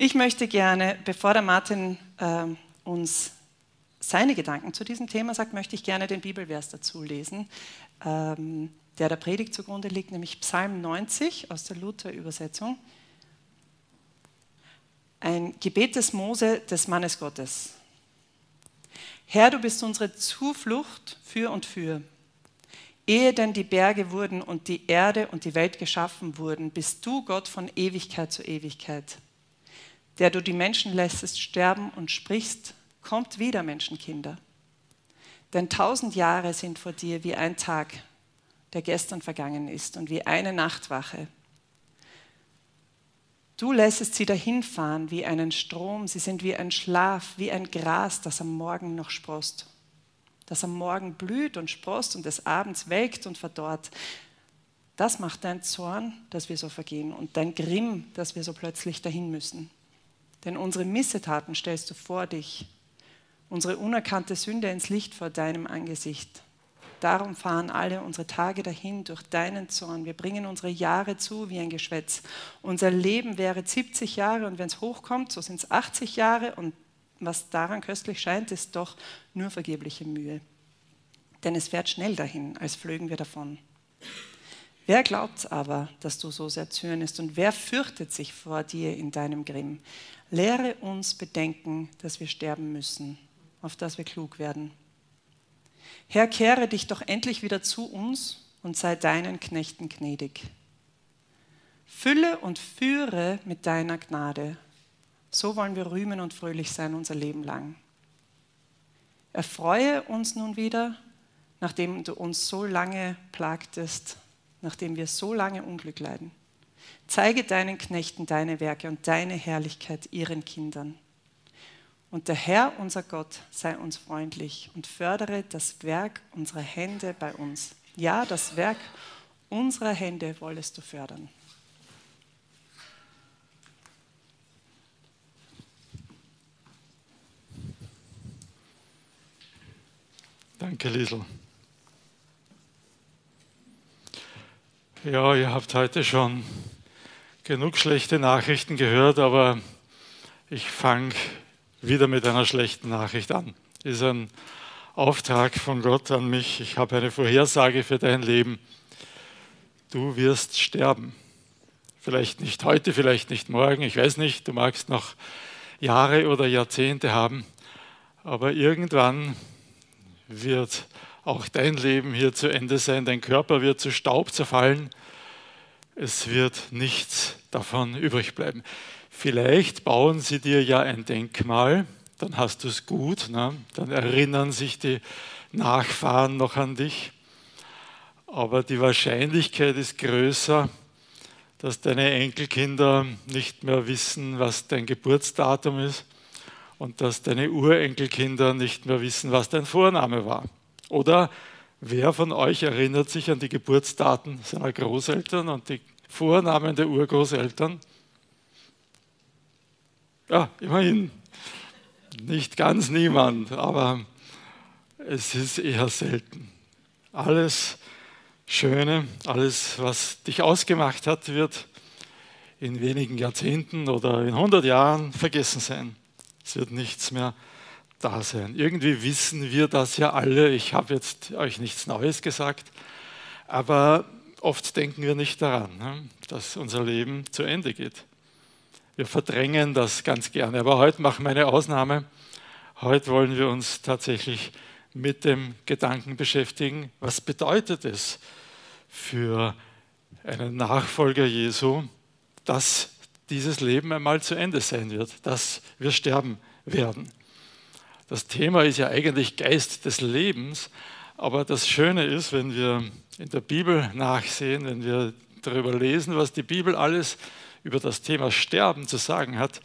Ich möchte gerne, bevor der Martin äh, uns seine Gedanken zu diesem Thema sagt, möchte ich gerne den Bibelvers dazu lesen, ähm, der der Predigt zugrunde liegt, nämlich Psalm 90 aus der Luther-Übersetzung. Ein Gebet des Mose, des Mannes Gottes. Herr, du bist unsere Zuflucht für und für. Ehe denn die Berge wurden und die Erde und die Welt geschaffen wurden, bist du Gott von Ewigkeit zu Ewigkeit der du die Menschen lässest sterben und sprichst, kommt wieder, Menschenkinder. Denn tausend Jahre sind vor dir wie ein Tag, der gestern vergangen ist, und wie eine Nachtwache. Du lässest sie dahinfahren wie einen Strom, sie sind wie ein Schlaf, wie ein Gras, das am Morgen noch sprost, das am Morgen blüht und sprost und des Abends welkt und verdorrt. Das macht dein Zorn, dass wir so vergehen, und dein Grimm, dass wir so plötzlich dahin müssen. Denn unsere Missetaten stellst du vor dich, unsere unerkannte Sünde ins Licht vor deinem Angesicht. Darum fahren alle unsere Tage dahin durch deinen Zorn. Wir bringen unsere Jahre zu wie ein Geschwätz. Unser Leben wäre 70 Jahre und wenn es hochkommt, so sind es 80 Jahre und was daran köstlich scheint, ist doch nur vergebliche Mühe. Denn es fährt schnell dahin, als flögen wir davon. Wer glaubt aber, dass du so sehr zürnest und wer fürchtet sich vor dir in deinem Grimm? Lehre uns bedenken, dass wir sterben müssen, auf dass wir klug werden. Herr, kehre dich doch endlich wieder zu uns und sei deinen Knechten gnädig. Fülle und führe mit deiner Gnade. So wollen wir rühmen und fröhlich sein unser Leben lang. Erfreue uns nun wieder, nachdem du uns so lange plagtest, nachdem wir so lange Unglück leiden. Zeige deinen Knechten deine Werke und deine Herrlichkeit ihren Kindern. Und der Herr, unser Gott, sei uns freundlich und fördere das Werk unserer Hände bei uns. Ja, das Werk unserer Hände wollest du fördern. Danke, Liesel. Ja, ihr habt heute schon genug schlechte Nachrichten gehört, aber ich fange wieder mit einer schlechten Nachricht an. Ist ein Auftrag von Gott an mich. Ich habe eine Vorhersage für dein Leben. Du wirst sterben. Vielleicht nicht heute, vielleicht nicht morgen, ich weiß nicht. Du magst noch Jahre oder Jahrzehnte haben, aber irgendwann wird auch dein Leben hier zu Ende sein. Dein Körper wird zu Staub zerfallen es wird nichts davon übrig bleiben. Vielleicht bauen sie dir ja ein Denkmal, dann hast du es gut, ne? dann erinnern sich die Nachfahren noch an dich. Aber die Wahrscheinlichkeit ist größer, dass deine Enkelkinder nicht mehr wissen, was dein Geburtsdatum ist und dass deine Urenkelkinder nicht mehr wissen, was dein Vorname war. Oder Wer von euch erinnert sich an die Geburtsdaten seiner Großeltern und die Vornamen der Urgroßeltern? Ja, immerhin. Nicht ganz niemand, aber es ist eher selten. Alles Schöne, alles, was dich ausgemacht hat, wird in wenigen Jahrzehnten oder in 100 Jahren vergessen sein. Es wird nichts mehr da sein. Irgendwie wissen wir das ja alle. Ich habe jetzt euch nichts Neues gesagt, aber oft denken wir nicht daran, ne, dass unser Leben zu Ende geht. Wir verdrängen das ganz gerne. Aber heute machen wir eine Ausnahme. Heute wollen wir uns tatsächlich mit dem Gedanken beschäftigen, was bedeutet es für einen Nachfolger Jesu, dass dieses Leben einmal zu Ende sein wird, dass wir sterben werden. Das Thema ist ja eigentlich Geist des Lebens, aber das Schöne ist, wenn wir in der Bibel nachsehen, wenn wir darüber lesen, was die Bibel alles über das Thema Sterben zu sagen hat,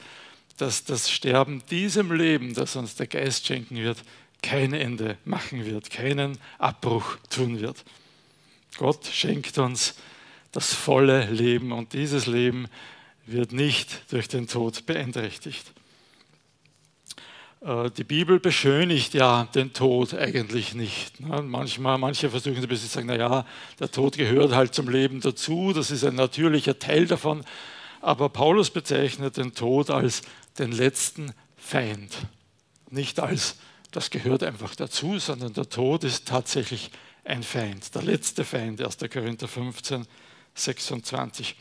dass das Sterben diesem Leben, das uns der Geist schenken wird, kein Ende machen wird, keinen Abbruch tun wird. Gott schenkt uns das volle Leben und dieses Leben wird nicht durch den Tod beeinträchtigt. Äh, die Bibel beschönigt ja den Tod eigentlich nicht. Ne? Manchmal, manche versuchen ein bisschen zu sagen, naja, der Tod gehört halt zum Leben dazu, das ist ein natürlicher Teil davon. aber Paulus bezeichnet den Tod als den letzten Feind. Nicht als, das gehört einfach dazu, sondern der Tod ist tatsächlich ein Feind, der letzte Feind, 1. Korinther 15, 26.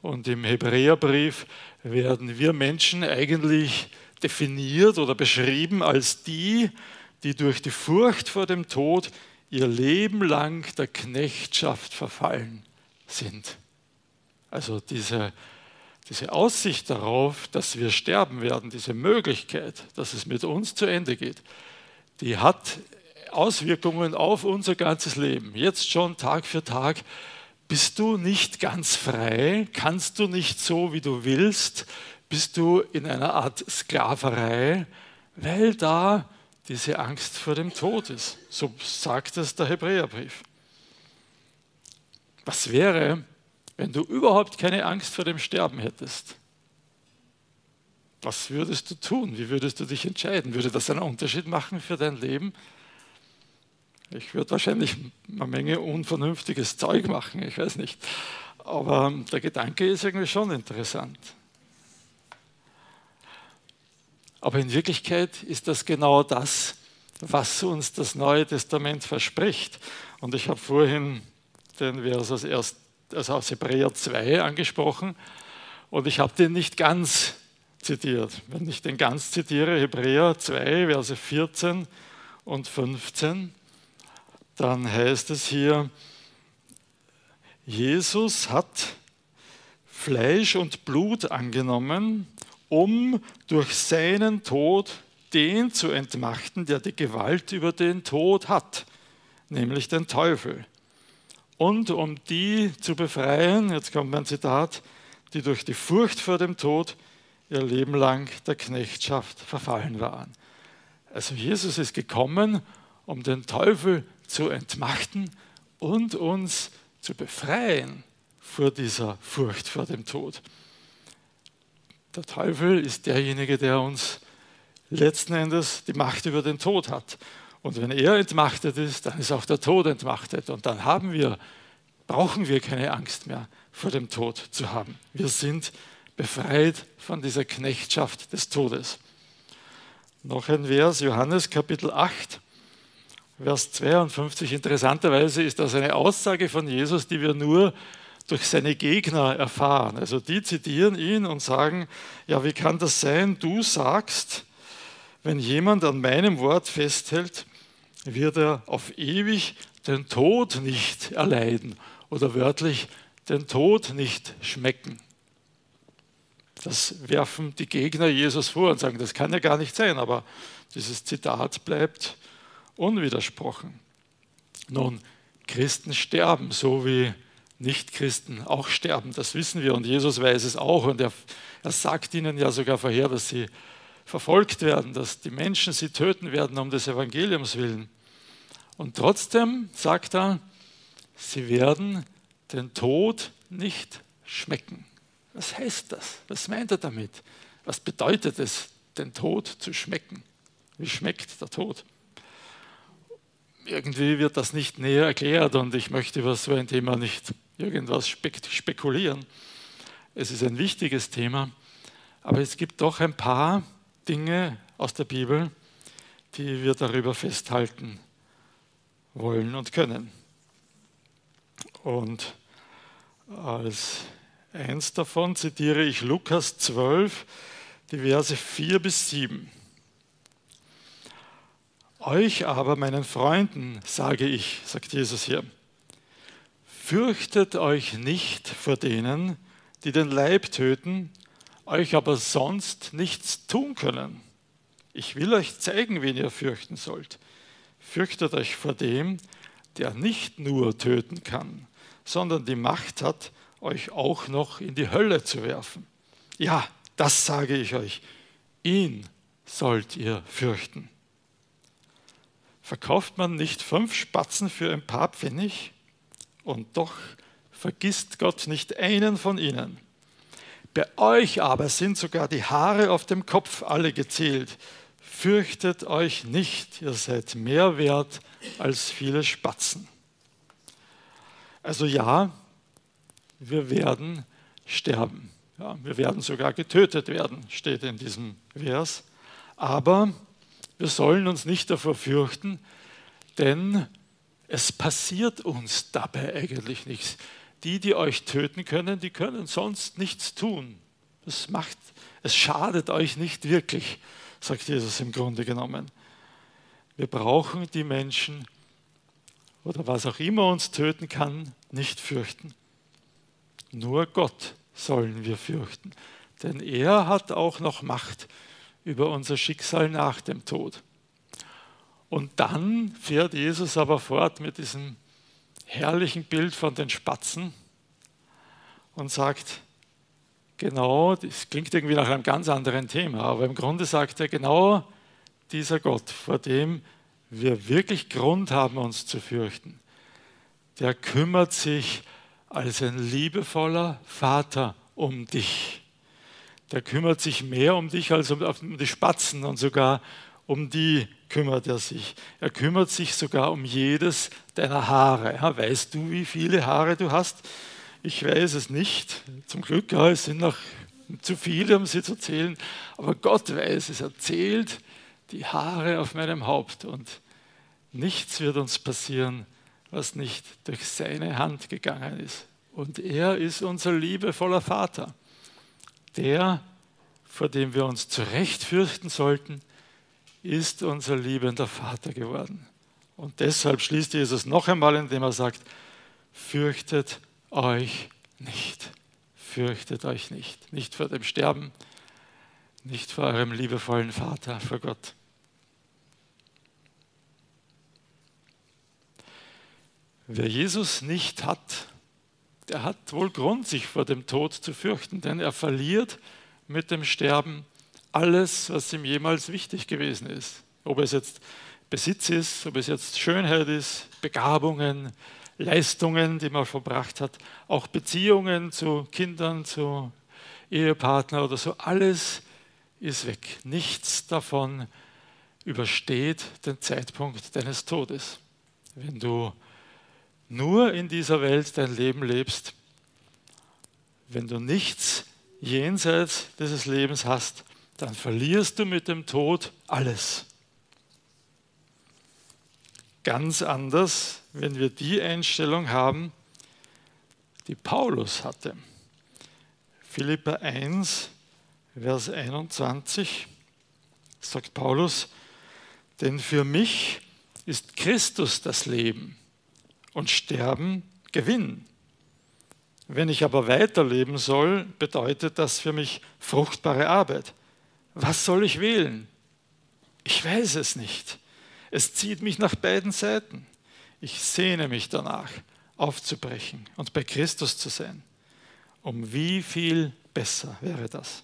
Und im Hebräerbrief werden wir Menschen eigentlich definiert oder beschrieben als die, die durch die Furcht vor dem Tod ihr Leben lang der Knechtschaft verfallen sind. Also diese, diese Aussicht darauf, dass wir sterben werden, diese Möglichkeit, dass es mit uns zu Ende geht, die hat Auswirkungen auf unser ganzes Leben. Jetzt schon Tag für Tag bist du nicht ganz frei, kannst du nicht so, wie du willst, bist du in einer Art Sklaverei, weil da diese Angst vor dem Tod ist. So sagt es der Hebräerbrief. Was wäre, wenn du überhaupt keine Angst vor dem Sterben hättest? Was würdest du tun? Wie würdest du dich entscheiden? Würde das einen Unterschied machen für dein Leben? Ich würde wahrscheinlich eine Menge unvernünftiges Zeug machen, ich weiß nicht. Aber der Gedanke ist irgendwie schon interessant. Aber in Wirklichkeit ist das genau das, was uns das Neue Testament verspricht. Und ich habe vorhin den Vers aus, erst, also aus Hebräer 2 angesprochen und ich habe den nicht ganz zitiert. Wenn ich den ganz zitiere, Hebräer 2, Verse 14 und 15, dann heißt es hier, Jesus hat Fleisch und Blut angenommen, um durch seinen Tod den zu entmachten, der die Gewalt über den Tod hat, nämlich den Teufel. Und um die zu befreien, jetzt kommt mein Zitat, die durch die Furcht vor dem Tod ihr Leben lang der Knechtschaft verfallen waren. Also Jesus ist gekommen, um den Teufel zu entmachten und uns zu befreien vor dieser Furcht vor dem Tod. Der Teufel ist derjenige, der uns letzten Endes die Macht über den Tod hat. Und wenn er entmachtet ist, dann ist auch der Tod entmachtet. Und dann haben wir, brauchen wir keine Angst mehr vor dem Tod zu haben. Wir sind befreit von dieser Knechtschaft des Todes. Noch ein Vers, Johannes Kapitel 8, Vers 52. Interessanterweise ist das eine Aussage von Jesus, die wir nur durch seine Gegner erfahren. Also die zitieren ihn und sagen, ja, wie kann das sein? Du sagst, wenn jemand an meinem Wort festhält, wird er auf ewig den Tod nicht erleiden oder wörtlich den Tod nicht schmecken. Das werfen die Gegner Jesus vor und sagen, das kann ja gar nicht sein, aber dieses Zitat bleibt unwidersprochen. Nun, Christen sterben, so wie Nichtchristen auch sterben, das wissen wir und Jesus weiß es auch und er, er sagt ihnen ja sogar vorher, dass sie verfolgt werden, dass die Menschen sie töten werden um des Evangeliums willen. Und trotzdem sagt er, sie werden den Tod nicht schmecken. Was heißt das? Was meint er damit? Was bedeutet es, den Tod zu schmecken? Wie schmeckt der Tod? irgendwie wird das nicht näher erklärt und ich möchte über so ein Thema nicht irgendwas spekulieren. Es ist ein wichtiges Thema, aber es gibt doch ein paar Dinge aus der Bibel, die wir darüber festhalten wollen und können. Und als eins davon zitiere ich Lukas 12, die Verse 4 bis 7. Euch aber, meinen Freunden, sage ich, sagt Jesus hier, fürchtet euch nicht vor denen, die den Leib töten, euch aber sonst nichts tun können. Ich will euch zeigen, wen ihr fürchten sollt. Fürchtet euch vor dem, der nicht nur töten kann, sondern die Macht hat, euch auch noch in die Hölle zu werfen. Ja, das sage ich euch. Ihn sollt ihr fürchten. Verkauft man nicht fünf Spatzen für ein paar Pfennig? Und doch vergisst Gott nicht einen von ihnen. Bei euch aber sind sogar die Haare auf dem Kopf alle gezählt. Fürchtet euch nicht, ihr seid mehr wert als viele Spatzen. Also ja, wir werden sterben. Ja, wir werden sogar getötet werden, steht in diesem Vers. Aber wir sollen uns nicht davor fürchten, denn es passiert uns dabei eigentlich nichts. Die, die euch töten können, die können sonst nichts tun. Das macht, es schadet euch nicht wirklich, sagt Jesus im Grunde genommen. Wir brauchen die Menschen oder was auch immer uns töten kann, nicht fürchten. Nur Gott sollen wir fürchten, denn er hat auch noch Macht über unser Schicksal nach dem Tod. Und dann fährt Jesus aber fort mit diesem herrlichen Bild von den Spatzen und sagt, genau, das klingt irgendwie nach einem ganz anderen Thema, aber im Grunde sagt er, genau dieser Gott, vor dem wir wirklich Grund haben, uns zu fürchten, der kümmert sich als ein liebevoller Vater um dich. Der kümmert sich mehr um dich als um die Spatzen und sogar um die kümmert er sich. Er kümmert sich sogar um jedes deiner Haare. Ja, weißt du, wie viele Haare du hast? Ich weiß es nicht. Zum Glück, ja, es sind noch zu viele, um sie zu zählen. Aber Gott weiß es. Er zählt die Haare auf meinem Haupt. Und nichts wird uns passieren, was nicht durch seine Hand gegangen ist. Und er ist unser liebevoller Vater, der, vor dem wir uns zurecht fürchten sollten, ist unser liebender Vater geworden. Und deshalb schließt Jesus noch einmal, indem er sagt, fürchtet euch nicht. Fürchtet euch nicht. Nicht vor dem Sterben, nicht vor eurem liebevollen Vater, vor Gott. Wer Jesus nicht hat, der hat wohl Grund, sich vor dem Tod zu fürchten, denn er verliert mit dem Sterben alles, was ihm jemals wichtig gewesen ist. Ob es jetzt Besitz ist, ob es jetzt Schönheit ist, Begabungen, Leistungen, die man verbracht hat, auch Beziehungen zu Kindern, zu Ehepartner oder so, alles ist weg. Nichts davon übersteht den Zeitpunkt deines Todes. Wenn du nur in dieser Welt dein Leben lebst, wenn du nichts jenseits dieses Lebens hast, dann verlierst du mit dem Tod alles. Ganz anders, wenn wir die Einstellung haben, die Paulus hatte. Philippa 1, Vers 21 sagt Paulus, denn für mich ist Christus das Leben und Sterben Gewinn. Wenn ich aber weiterleben soll, bedeutet das für mich fruchtbare Arbeit was soll ich wählen? Ich weiß es nicht. Es zieht mich nach beiden Seiten. Ich sehne mich danach, aufzubrechen und bei Christus zu sein. Um wie viel besser wäre das?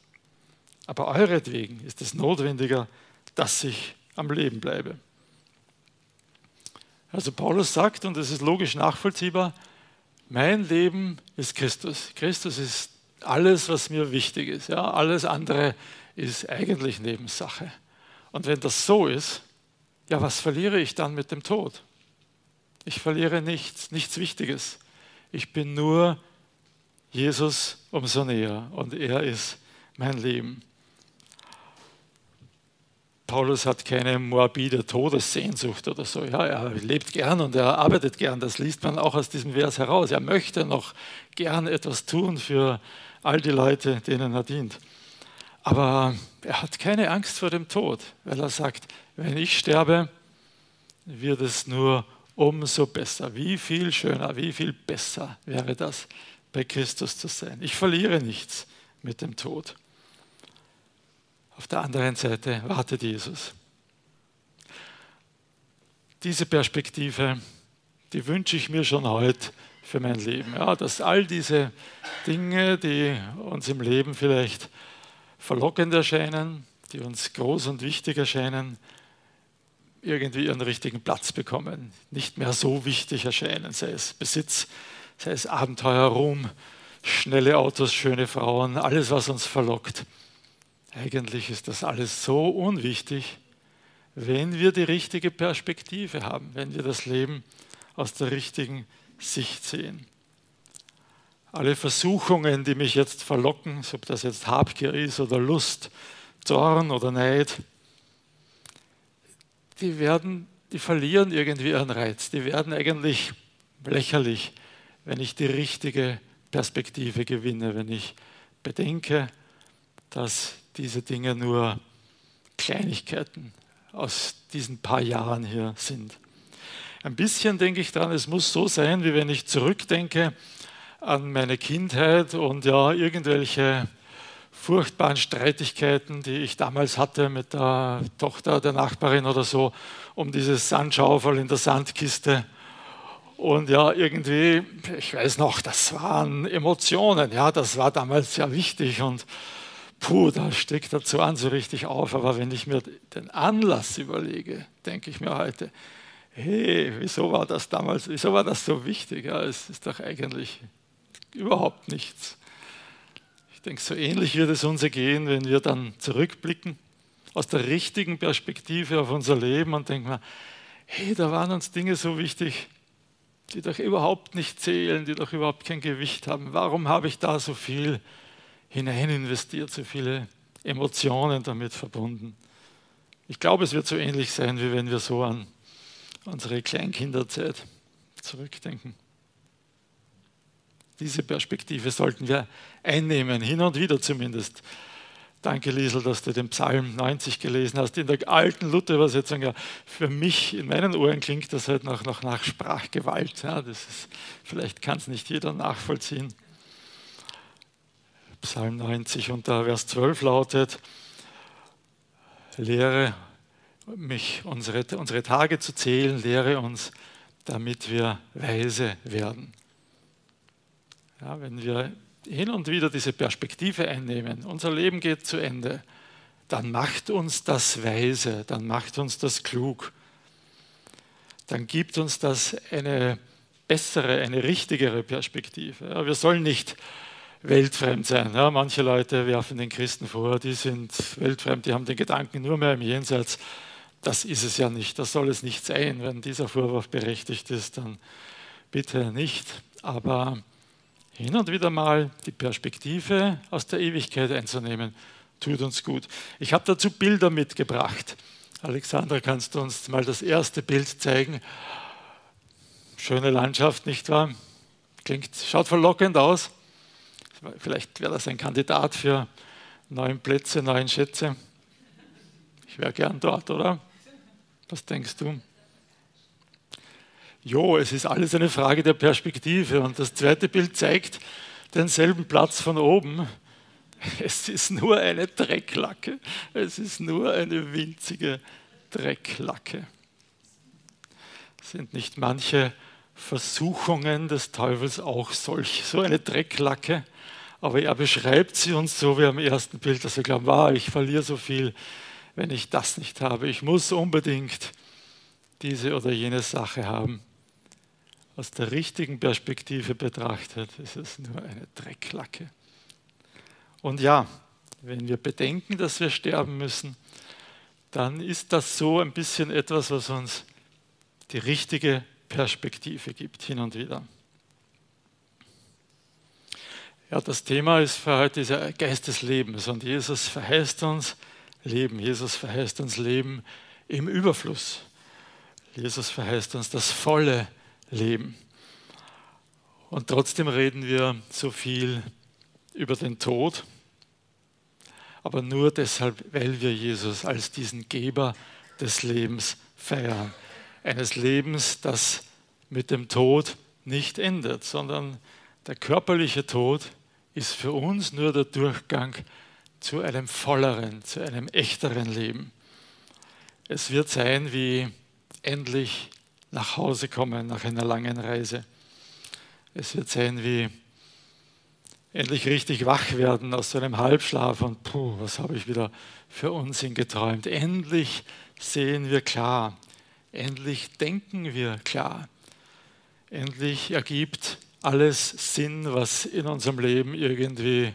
Aber euretwegen ist es notwendiger, dass ich am Leben bleibe. Also Paulus sagt, und es ist logisch nachvollziehbar, mein Leben ist Christus. Christus ist alles, was mir wichtig ist. Ja, alles andere ist ist eigentlich Nebensache. Und wenn das so ist, ja, was verliere ich dann mit dem Tod? Ich verliere nichts, nichts Wichtiges. Ich bin nur Jesus umso näher und er ist mein Leben. Paulus hat keine morbide Todessehnsucht oder so. Ja, er lebt gern und er arbeitet gern. Das liest man auch aus diesem Vers heraus. Er möchte noch gern etwas tun für all die Leute, denen er dient. Aber er hat keine Angst vor dem Tod, weil er sagt, wenn ich sterbe, wird es nur umso besser. Wie viel schöner, wie viel besser wäre das, bei Christus zu sein. Ich verliere nichts mit dem Tod. Auf der anderen Seite wartet Jesus. Diese Perspektive, die wünsche ich mir schon heute für mein Leben. Ja, dass all diese Dinge, die uns im Leben vielleicht verlockend erscheinen, die uns groß und wichtig erscheinen, irgendwie ihren richtigen Platz bekommen, nicht mehr so wichtig erscheinen, sei es Besitz, sei es Abenteuer, Ruhm, schnelle Autos, schöne Frauen, alles, was uns verlockt. Eigentlich ist das alles so unwichtig, wenn wir die richtige Perspektive haben, wenn wir das Leben aus der richtigen Sicht sehen. Alle Versuchungen, die mich jetzt verlocken, ob das jetzt Habgier ist oder Lust, Zorn oder Neid, die werden, die verlieren irgendwie ihren Reiz. Die werden eigentlich lächerlich, wenn ich die richtige Perspektive gewinne, wenn ich bedenke, dass diese Dinge nur Kleinigkeiten aus diesen paar Jahren hier sind. Ein bisschen denke ich daran, es muss so sein, wie wenn ich zurückdenke an meine Kindheit und ja, irgendwelche furchtbaren Streitigkeiten, die ich damals hatte mit der Tochter der Nachbarin oder so, um dieses Sandschaufel in der Sandkiste. Und ja, irgendwie, ich weiß noch, das waren Emotionen, ja, das war damals sehr wichtig und puh, da steckt dazu an so richtig auf. Aber wenn ich mir den Anlass überlege, denke ich mir heute, hey, wieso war das damals, wieso war das so wichtig? Ja, es ist doch eigentlich überhaupt nichts. Ich denke, so ähnlich wird es uns ergehen, wenn wir dann zurückblicken aus der richtigen Perspektive auf unser Leben und denken, hey, da waren uns Dinge so wichtig, die doch überhaupt nicht zählen, die doch überhaupt kein Gewicht haben. Warum habe ich da so viel hinein investiert, so viele Emotionen damit verbunden? Ich glaube, es wird so ähnlich sein, wie wenn wir so an unsere Kleinkinderzeit zurückdenken. Diese Perspektive sollten wir einnehmen, hin und wieder zumindest. Danke, Liesel, dass du den Psalm 90 gelesen hast. In der alten Luther-Übersetzung, ja, für mich, in meinen Ohren klingt das halt noch, noch nach Sprachgewalt. Ja, das ist, vielleicht kann es nicht jeder nachvollziehen. Psalm 90 und da Vers 12 lautet, lehre mich, unsere, unsere Tage zu zählen, lehre uns, damit wir weise werden. Ja, wenn wir hin und wieder diese Perspektive einnehmen, unser Leben geht zu Ende, dann macht uns das weise, dann macht uns das klug, dann gibt uns das eine bessere, eine richtigere Perspektive. Ja, wir sollen nicht weltfremd sein. Ja, manche Leute werfen den Christen vor, die sind weltfremd, die haben den Gedanken nur mehr im Jenseits. Das ist es ja nicht, das soll es nicht sein. Wenn dieser Vorwurf berechtigt ist, dann bitte nicht. Aber hin und wieder mal die Perspektive aus der Ewigkeit einzunehmen, tut uns gut. Ich habe dazu Bilder mitgebracht. Alexandra, kannst du uns mal das erste Bild zeigen? Schöne Landschaft, nicht wahr? Klingt, schaut verlockend aus. Vielleicht wäre das ein Kandidat für neun Plätze, neun Schätze. Ich wäre gern dort, oder? Was denkst du? Jo, es ist alles eine Frage der Perspektive. Und das zweite Bild zeigt denselben Platz von oben. Es ist nur eine Drecklacke. Es ist nur eine winzige Drecklacke. Sind nicht manche Versuchungen des Teufels auch solch, so eine Drecklacke? Aber er beschreibt sie uns so wie am ersten Bild, dass wir glauben, wow, ich verliere so viel, wenn ich das nicht habe. Ich muss unbedingt diese oder jene Sache haben aus der richtigen Perspektive betrachtet, ist es nur eine Drecklacke. Und ja, wenn wir bedenken, dass wir sterben müssen, dann ist das so ein bisschen etwas, was uns die richtige Perspektive gibt, hin und wieder. Ja, das Thema ist für heute dieser Geist des Lebens und Jesus verheißt uns Leben. Jesus verheißt uns Leben im Überfluss. Jesus verheißt uns das volle Leben. Leben. Und trotzdem reden wir so viel über den Tod, aber nur deshalb, weil wir Jesus als diesen Geber des Lebens feiern. Eines Lebens, das mit dem Tod nicht endet, sondern der körperliche Tod ist für uns nur der Durchgang zu einem volleren, zu einem echteren Leben. Es wird sein wie endlich nach Hause kommen nach einer langen Reise. Es wird sein wie endlich richtig wach werden aus so einem Halbschlaf und puh, was habe ich wieder für Unsinn geträumt. Endlich sehen wir klar. Endlich denken wir klar. Endlich ergibt alles Sinn, was in unserem Leben irgendwie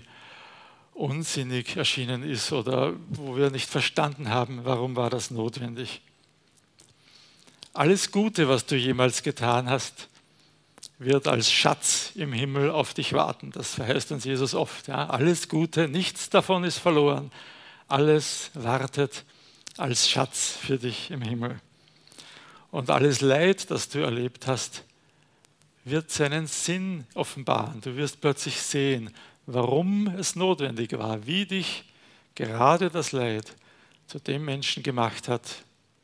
unsinnig erschienen ist oder wo wir nicht verstanden haben, warum war das notwendig. Alles Gute, was du jemals getan hast, wird als Schatz im Himmel auf dich warten. Das verheißt uns Jesus oft. Ja? Alles Gute, nichts davon ist verloren. Alles wartet als Schatz für dich im Himmel. Und alles Leid, das du erlebt hast, wird seinen Sinn offenbaren. Du wirst plötzlich sehen, warum es notwendig war, wie dich gerade das Leid zu dem Menschen gemacht hat,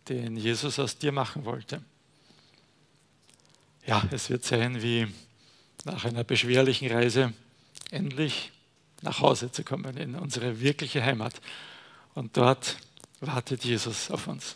den Jesus aus dir machen wollte. Ja, es wird sein wie nach einer beschwerlichen Reise endlich nach Hause zu kommen, in unsere wirkliche Heimat. Und dort wartet Jesus auf uns.